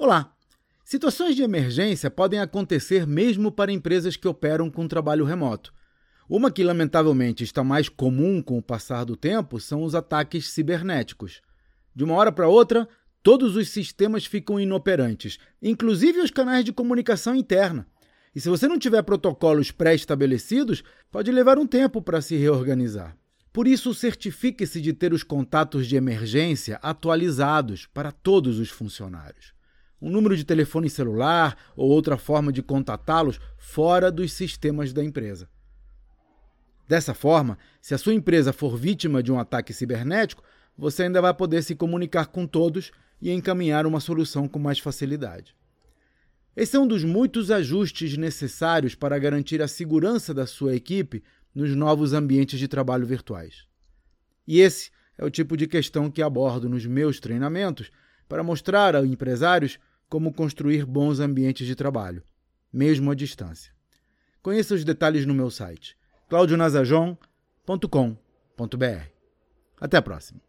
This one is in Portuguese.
Olá! Situações de emergência podem acontecer mesmo para empresas que operam com trabalho remoto. Uma que, lamentavelmente, está mais comum com o passar do tempo são os ataques cibernéticos. De uma hora para outra, todos os sistemas ficam inoperantes, inclusive os canais de comunicação interna. E se você não tiver protocolos pré-estabelecidos, pode levar um tempo para se reorganizar. Por isso, certifique-se de ter os contatos de emergência atualizados para todos os funcionários um número de telefone celular ou outra forma de contatá-los fora dos sistemas da empresa. Dessa forma, se a sua empresa for vítima de um ataque cibernético, você ainda vai poder se comunicar com todos e encaminhar uma solução com mais facilidade. Esse é um dos muitos ajustes necessários para garantir a segurança da sua equipe nos novos ambientes de trabalho virtuais. E esse é o tipo de questão que abordo nos meus treinamentos para mostrar a empresários como construir bons ambientes de trabalho, mesmo à distância. Conheça os detalhes no meu site claudionazajon.com.br. Até a próxima.